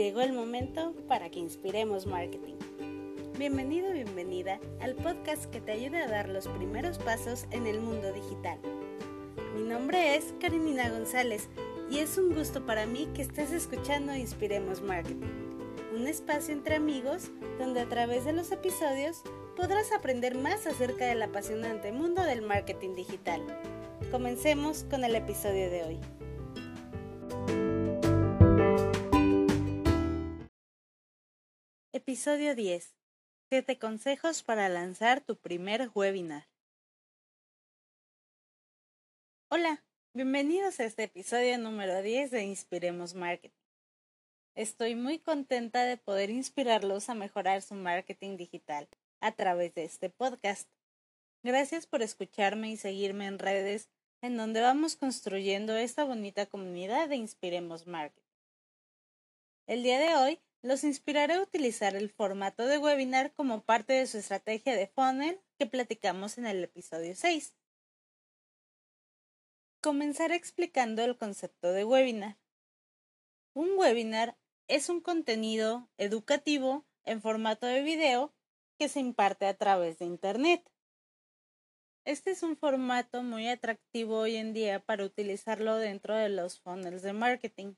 Llegó el momento para que inspiremos marketing. Bienvenido, bienvenida al podcast que te ayude a dar los primeros pasos en el mundo digital. Mi nombre es Karinina González y es un gusto para mí que estés escuchando Inspiremos Marketing, un espacio entre amigos donde a través de los episodios podrás aprender más acerca del apasionante mundo del marketing digital. Comencemos con el episodio de hoy. Episodio 10. 7 consejos para lanzar tu primer webinar. Hola, bienvenidos a este episodio número 10 de Inspiremos Marketing. Estoy muy contenta de poder inspirarlos a mejorar su marketing digital a través de este podcast. Gracias por escucharme y seguirme en redes en donde vamos construyendo esta bonita comunidad de Inspiremos Marketing. El día de hoy los inspiraré a utilizar el formato de webinar como parte de su estrategia de funnel que platicamos en el episodio 6. Comenzaré explicando el concepto de webinar. Un webinar es un contenido educativo en formato de video que se imparte a través de Internet. Este es un formato muy atractivo hoy en día para utilizarlo dentro de los funnels de marketing,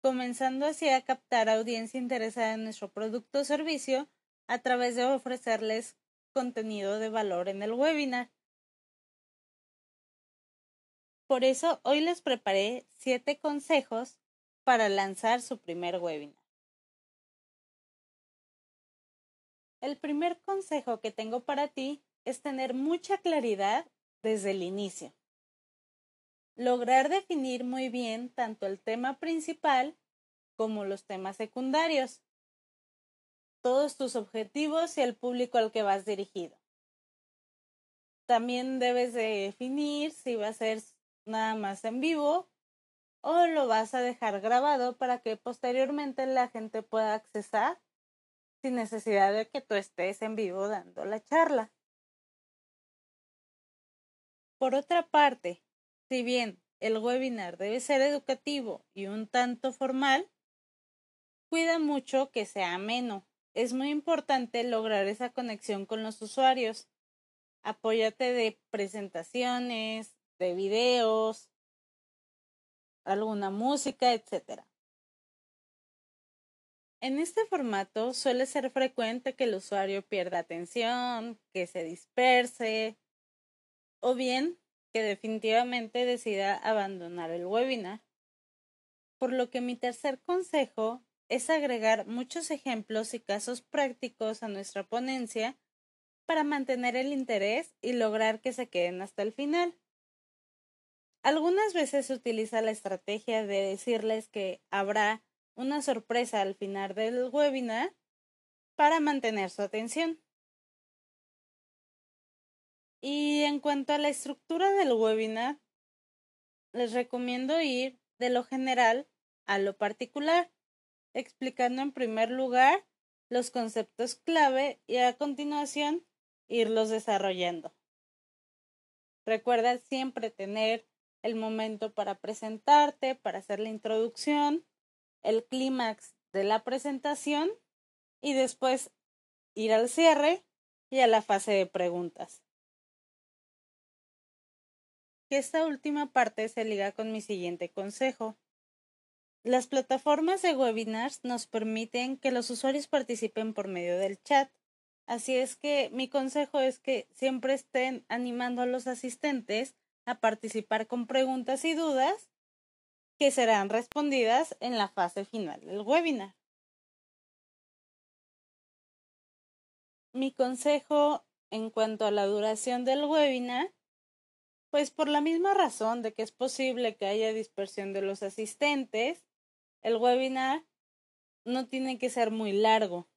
comenzando así a captar audiencia interesada en nuestro producto o servicio a través de ofrecerles contenido de valor en el webinar. Por eso hoy les preparé siete consejos para lanzar su primer webinar. El primer consejo que tengo para ti es tener mucha claridad desde el inicio. Lograr definir muy bien tanto el tema principal como los temas secundarios, todos tus objetivos y el público al que vas dirigido. También debes de definir si va a ser nada más en vivo o lo vas a dejar grabado para que posteriormente la gente pueda accesar sin necesidad de que tú estés en vivo dando la charla. Por otra parte, si bien el webinar debe ser educativo y un tanto formal, cuida mucho que sea ameno. Es muy importante lograr esa conexión con los usuarios. Apóyate de presentaciones, de videos, alguna música, etc. En este formato suele ser frecuente que el usuario pierda atención, que se disperse, o bien definitivamente decida abandonar el webinar. Por lo que mi tercer consejo es agregar muchos ejemplos y casos prácticos a nuestra ponencia para mantener el interés y lograr que se queden hasta el final. Algunas veces se utiliza la estrategia de decirles que habrá una sorpresa al final del webinar para mantener su atención. Y en cuanto a la estructura del webinar, les recomiendo ir de lo general a lo particular, explicando en primer lugar los conceptos clave y a continuación irlos desarrollando. Recuerda siempre tener el momento para presentarte, para hacer la introducción, el clímax de la presentación y después ir al cierre y a la fase de preguntas que esta última parte se liga con mi siguiente consejo. Las plataformas de webinars nos permiten que los usuarios participen por medio del chat. Así es que mi consejo es que siempre estén animando a los asistentes a participar con preguntas y dudas que serán respondidas en la fase final del webinar. Mi consejo en cuanto a la duración del webinar pues por la misma razón de que es posible que haya dispersión de los asistentes, el webinar no tiene que ser muy largo,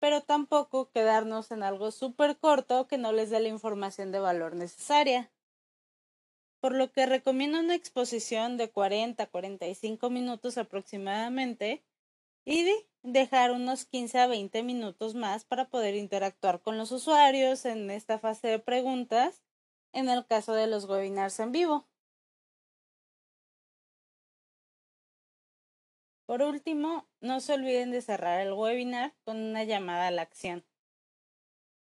pero tampoco quedarnos en algo súper corto que no les dé la información de valor necesaria. Por lo que recomiendo una exposición de 40 a 45 minutos aproximadamente y dejar unos 15 a 20 minutos más para poder interactuar con los usuarios en esta fase de preguntas en el caso de los webinars en vivo. Por último, no se olviden de cerrar el webinar con una llamada a la acción.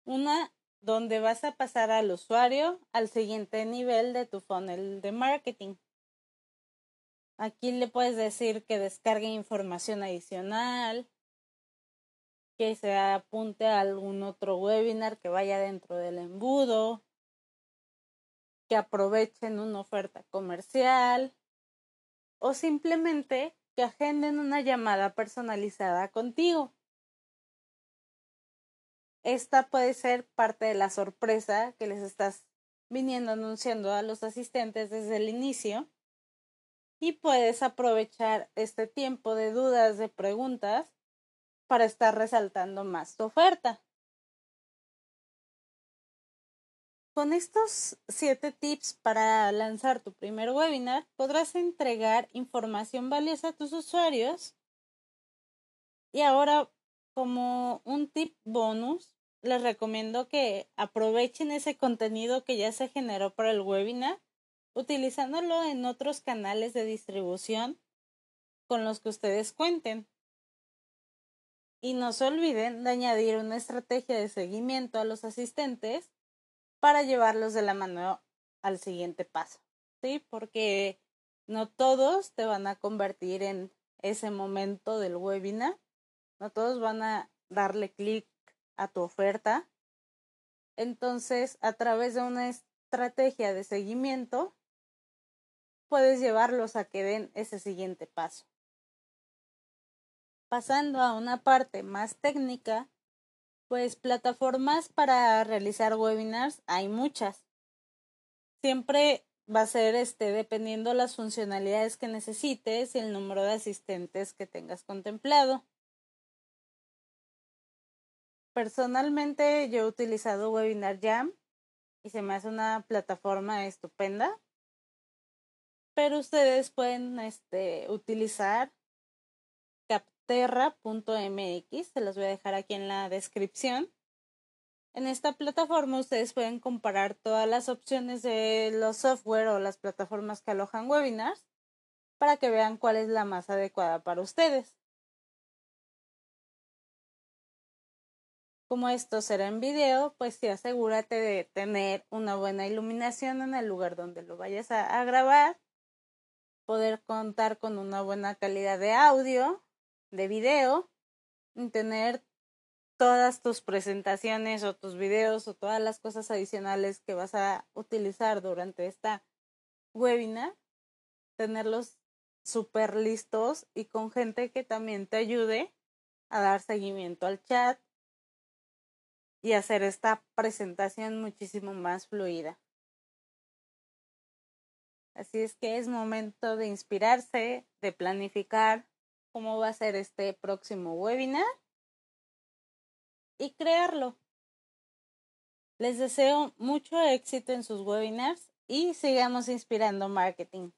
Una donde vas a pasar al usuario al siguiente nivel de tu funnel de marketing. Aquí le puedes decir que descargue información adicional, que se apunte a algún otro webinar que vaya dentro del embudo, que aprovechen una oferta comercial o simplemente que agenden una llamada personalizada contigo. Esta puede ser parte de la sorpresa que les estás viniendo anunciando a los asistentes desde el inicio y puedes aprovechar este tiempo de dudas, de preguntas, para estar resaltando más tu oferta. Con estos siete tips para lanzar tu primer webinar, podrás entregar información valiosa a tus usuarios. Y ahora, como un tip bonus, les recomiendo que aprovechen ese contenido que ya se generó para el webinar utilizándolo en otros canales de distribución con los que ustedes cuenten. Y no se olviden de añadir una estrategia de seguimiento a los asistentes para llevarlos de la mano al siguiente paso, ¿sí? Porque no todos te van a convertir en ese momento del webinar, no todos van a darle clic a tu oferta. Entonces, a través de una estrategia de seguimiento, puedes llevarlos a que den ese siguiente paso. Pasando a una parte más técnica, pues plataformas para realizar webinars hay muchas. Siempre va a ser este dependiendo las funcionalidades que necesites y el número de asistentes que tengas contemplado. Personalmente yo he utilizado Webinar Jam y se me hace una plataforma estupenda pero ustedes pueden este, utilizar capterra.mx, se los voy a dejar aquí en la descripción. En esta plataforma ustedes pueden comparar todas las opciones de los software o las plataformas que alojan webinars para que vean cuál es la más adecuada para ustedes. Como esto será en video, pues sí asegúrate de tener una buena iluminación en el lugar donde lo vayas a grabar poder contar con una buena calidad de audio, de video, tener todas tus presentaciones o tus videos o todas las cosas adicionales que vas a utilizar durante esta webinar, tenerlos súper listos y con gente que también te ayude a dar seguimiento al chat y hacer esta presentación muchísimo más fluida. Así es que es momento de inspirarse, de planificar cómo va a ser este próximo webinar y crearlo. Les deseo mucho éxito en sus webinars y sigamos inspirando marketing.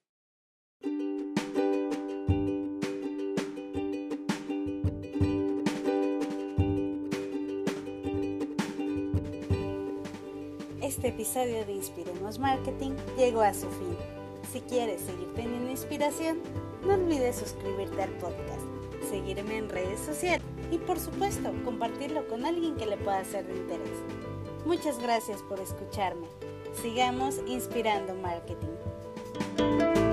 Este episodio de Inspiremos Marketing llegó a su fin. Si quieres seguir teniendo inspiración, no olvides suscribirte al podcast, seguirme en redes sociales y por supuesto compartirlo con alguien que le pueda ser de interés. Muchas gracias por escucharme. Sigamos inspirando marketing.